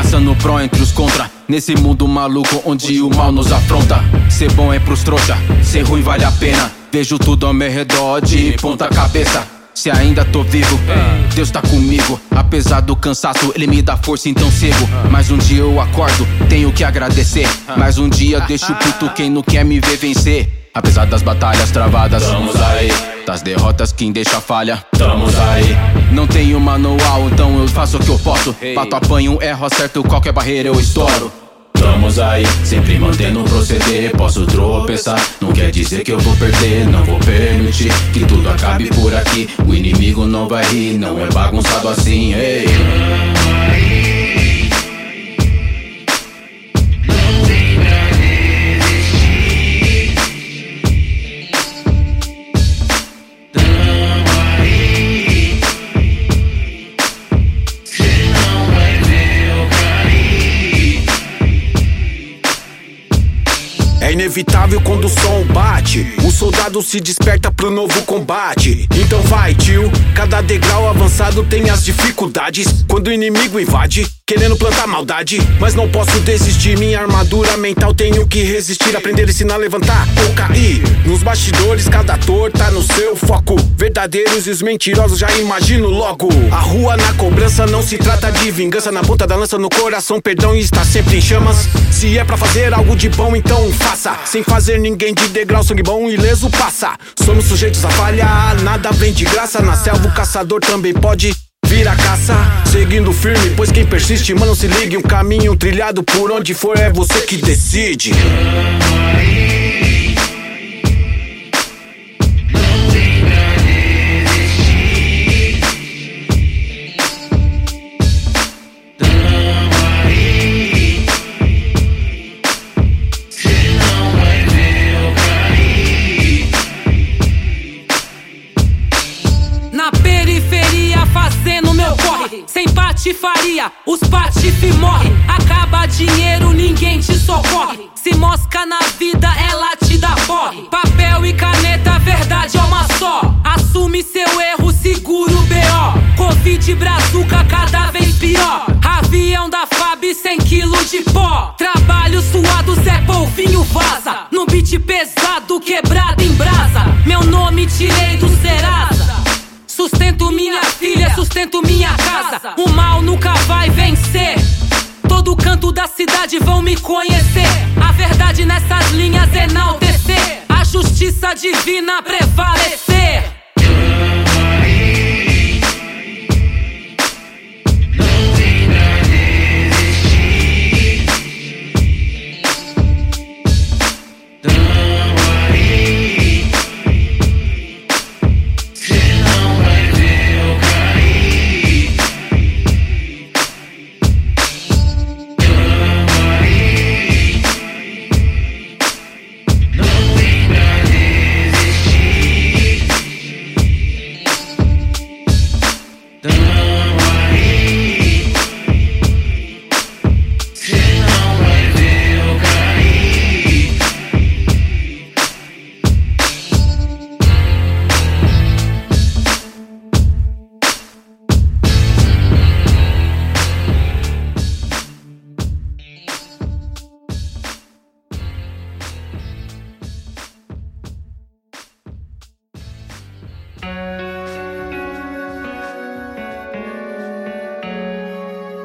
caçando pró entre os contra. Nesse mundo maluco onde o mal nos afronta. Ser bom é pros trouxa, ser ruim vale a pena. Vejo tudo ao meu redor de ponta cabeça. Se ainda tô vivo, Deus tá comigo. Apesar do cansaço, Ele me dá força, então cego. Mais um dia eu acordo, tenho que agradecer. Mais um dia deixo puto quem não quer me ver vencer. Apesar das batalhas travadas, Estamos aí, das derrotas quem deixa falha. estamos aí. Não tenho manual, então eu faço o que eu posso. Pato apanho, erro, acerto, qualquer barreira eu estouro. Estamos aí, sempre mantendo um proceder. Posso tropeçar, não quer dizer que eu vou perder. Não vou permitir que tudo acabe por aqui. O inimigo não vai rir, não é bagunçado assim. Ei. Inevitável quando o som bate. O soldado se desperta pro novo combate. Então vai, tio. Cada degrau avançado tem as dificuldades. Quando o inimigo invade, querendo plantar maldade. Mas não posso desistir. Minha armadura mental tenho que resistir. Aprender, ensinar, levantar ou cair. Nos bastidores, cada ator tá no seu foco. Verdadeiros e os mentirosos já imagino logo. A rua na cobrança não se trata de vingança. Na ponta da lança, no coração, perdão e está sempre em chamas. Se é pra fazer algo de bom, então faça. Sem fazer ninguém de degrau, sangue bom e leso passa. Somos sujeitos a falha, nada vem de graça. Na selva, o caçador também pode. Caça, seguindo firme, pois quem persiste, mano, se ligue. Um caminho trilhado por onde for, é você que decide. Patifaria, os patife morrem. Acaba dinheiro, ninguém te socorre. Se mosca na vida, ela te dá porre. Papel e caneta, verdade é uma só. Assume seu erro, segura o B.O. Covid brazuca, cada vez pior. Avião da FAB, 100 quilos de pó. Trabalho suado, Zé Polvinho vaza. No beat pesado, quebrado em brasa. Meu nome tirei do Sustento minha filha, sustento minha casa. O mal nunca vai vencer. Todo canto da cidade vão me conhecer. A verdade nessas linhas enaltecer. A justiça divina prevalecer.